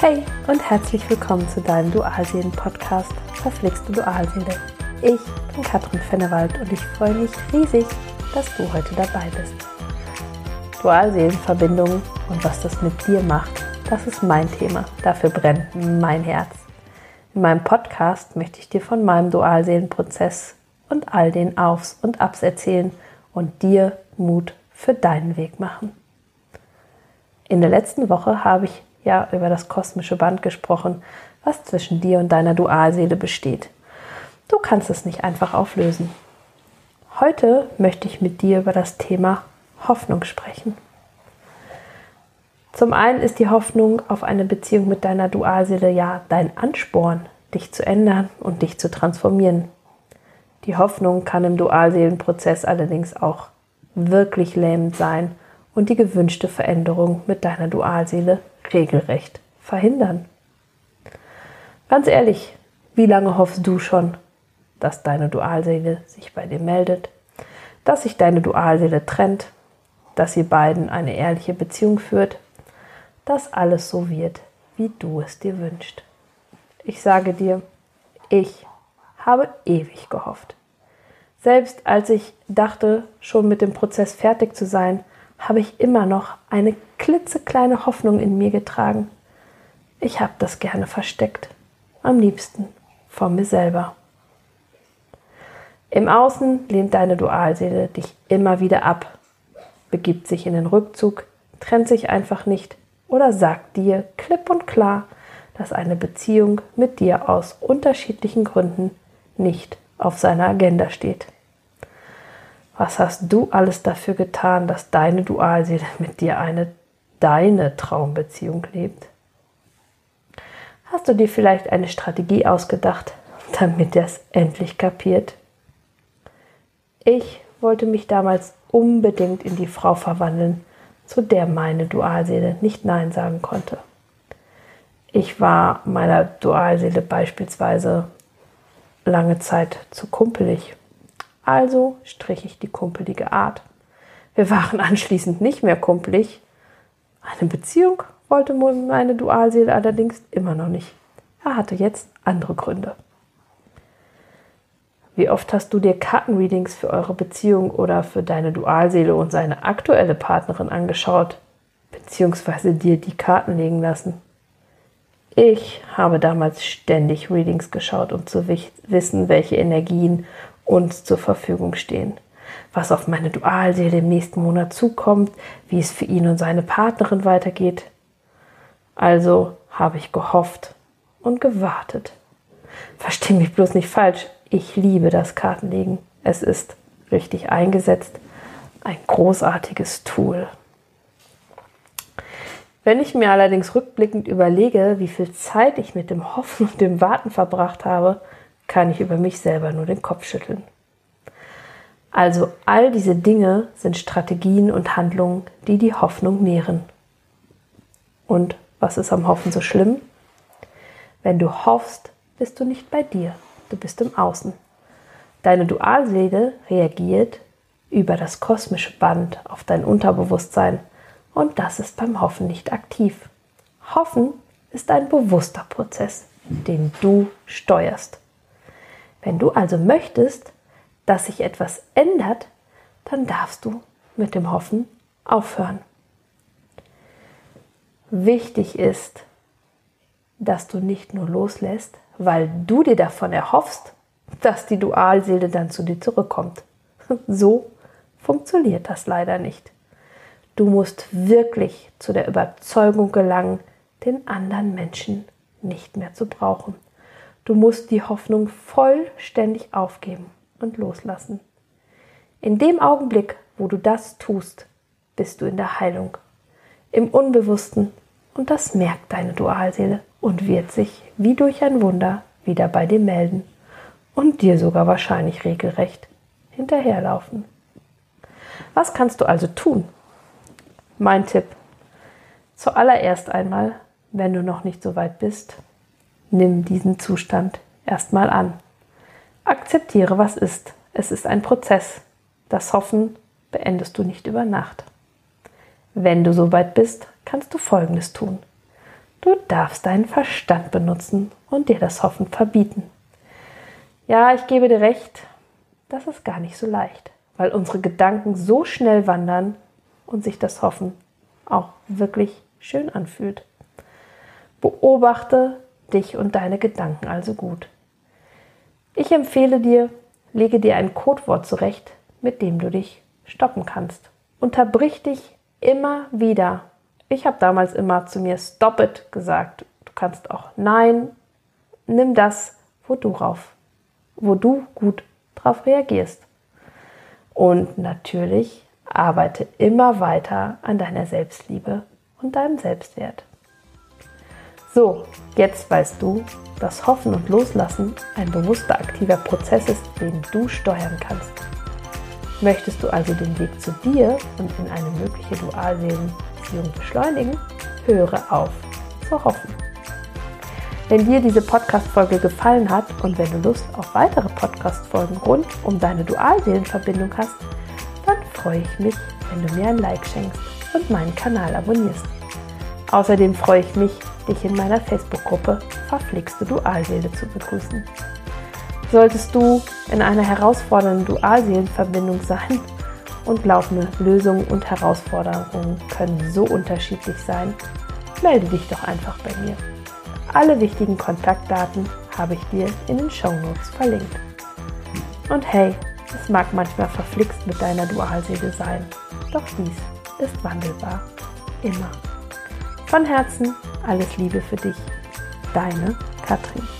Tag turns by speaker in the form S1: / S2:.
S1: Hey und herzlich willkommen zu deinem Dualseelen-Podcast Verflixte Dualseele. Ich bin Katrin Fennewald und ich freue mich riesig, dass du heute dabei bist. Dualseelenverbindung und was das mit dir macht, das ist mein Thema. Dafür brennt mein Herz. In meinem Podcast möchte ich dir von meinem Dualseelenprozess und all den Aufs und Abs erzählen und dir Mut für deinen Weg machen. In der letzten Woche habe ich ja über das kosmische Band gesprochen, was zwischen dir und deiner Dualseele besteht. Du kannst es nicht einfach auflösen. Heute möchte ich mit dir über das Thema Hoffnung sprechen. Zum einen ist die Hoffnung auf eine Beziehung mit deiner Dualseele ja dein Ansporn, dich zu ändern und dich zu transformieren. Die Hoffnung kann im Dualseelenprozess allerdings auch wirklich lähmend sein und die gewünschte Veränderung mit deiner Dualseele regelrecht verhindern. Ganz ehrlich, wie lange hoffst du schon, dass deine Dualseele sich bei dir meldet, dass sich deine Dualseele trennt, dass ihr beiden eine ehrliche Beziehung führt, dass alles so wird, wie du es dir wünschst. Ich sage dir, ich habe ewig gehofft. Selbst als ich dachte, schon mit dem Prozess fertig zu sein, habe ich immer noch eine klitzekleine Hoffnung in mir getragen. Ich habe das gerne versteckt, am liebsten vor mir selber. Im Außen lehnt deine Dualseele dich immer wieder ab, begibt sich in den Rückzug, trennt sich einfach nicht oder sagt dir klipp und klar, dass eine Beziehung mit dir aus unterschiedlichen Gründen nicht auf seiner Agenda steht. Was hast du alles dafür getan, dass deine Dualseele mit dir eine deine Traumbeziehung lebt? Hast du dir vielleicht eine Strategie ausgedacht, damit er es endlich kapiert? Ich wollte mich damals unbedingt in die Frau verwandeln, zu der meine Dualseele nicht Nein sagen konnte. Ich war meiner Dualseele beispielsweise lange Zeit zu kumpelig also strich ich die kumpelige Art. Wir waren anschließend nicht mehr kumpelig. Eine Beziehung wollte meine Dualseele allerdings immer noch nicht. Er hatte jetzt andere Gründe. Wie oft hast du dir Kartenreadings für eure Beziehung oder für deine Dualseele und seine aktuelle Partnerin angeschaut, beziehungsweise dir die Karten legen lassen? Ich habe damals ständig Readings geschaut, um zu wissen, welche Energien uns zur Verfügung stehen. Was auf meine Dualseele im nächsten Monat zukommt, wie es für ihn und seine Partnerin weitergeht. Also habe ich gehofft und gewartet. Versteh mich bloß nicht falsch, ich liebe das Kartenlegen. Es ist richtig eingesetzt ein großartiges Tool. Wenn ich mir allerdings rückblickend überlege, wie viel Zeit ich mit dem Hoffen und dem Warten verbracht habe, kann ich über mich selber nur den Kopf schütteln. Also all diese Dinge sind Strategien und Handlungen, die die Hoffnung nähren. Und was ist am Hoffen so schlimm? Wenn du hoffst, bist du nicht bei dir, du bist im Außen. Deine Dualseele reagiert über das kosmische Band auf dein Unterbewusstsein und das ist beim Hoffen nicht aktiv. Hoffen ist ein bewusster Prozess, den du steuerst. Wenn du also möchtest, dass sich etwas ändert, dann darfst du mit dem Hoffen aufhören. Wichtig ist, dass du nicht nur loslässt, weil du dir davon erhoffst, dass die Dualseele dann zu dir zurückkommt. So funktioniert das leider nicht. Du musst wirklich zu der Überzeugung gelangen, den anderen Menschen nicht mehr zu brauchen. Du musst die Hoffnung vollständig aufgeben und loslassen. In dem Augenblick, wo du das tust, bist du in der Heilung, im Unbewussten und das merkt deine Dualseele und wird sich wie durch ein Wunder wieder bei dir melden und dir sogar wahrscheinlich regelrecht hinterherlaufen. Was kannst du also tun? Mein Tipp. Zuallererst einmal, wenn du noch nicht so weit bist, Nimm diesen Zustand erstmal an. Akzeptiere, was ist. Es ist ein Prozess. Das Hoffen beendest du nicht über Nacht. Wenn du soweit bist, kannst du Folgendes tun. Du darfst deinen Verstand benutzen und dir das Hoffen verbieten. Ja, ich gebe dir recht, das ist gar nicht so leicht, weil unsere Gedanken so schnell wandern und sich das Hoffen auch wirklich schön anfühlt. Beobachte dich und deine Gedanken also gut. Ich empfehle dir, lege dir ein Codewort zurecht, mit dem du dich stoppen kannst. Unterbrich dich immer wieder ich habe damals immer zu mir Stop it gesagt. Du kannst auch Nein. Nimm das, wo du drauf, wo du gut drauf reagierst. Und natürlich arbeite immer weiter an deiner Selbstliebe und deinem Selbstwert. So, jetzt weißt du, dass Hoffen und Loslassen ein bewusster aktiver Prozess ist, den du steuern kannst. Möchtest du also den Weg zu dir und in eine mögliche Dualseelen Beziehung beschleunigen, höre auf zu hoffen. Wenn dir diese Podcast-Folge gefallen hat und wenn du Lust auf weitere Podcast-Folgen rund um deine Dualseelenverbindung hast, dann freue ich mich, wenn du mir ein Like schenkst und meinen Kanal abonnierst. Außerdem freue ich mich, dich in meiner Facebook-Gruppe Verflixte Dualseele zu begrüßen. Solltest du in einer herausfordernden Dualseelenverbindung sein und laufende Lösungen und Herausforderungen können so unterschiedlich sein, melde dich doch einfach bei mir. Alle wichtigen Kontaktdaten habe ich dir in den Show Notes verlinkt. Und hey, es mag manchmal verflixt mit deiner Dualseele sein, doch dies ist wandelbar. Immer. Von Herzen alles Liebe für dich. Deine Katrin.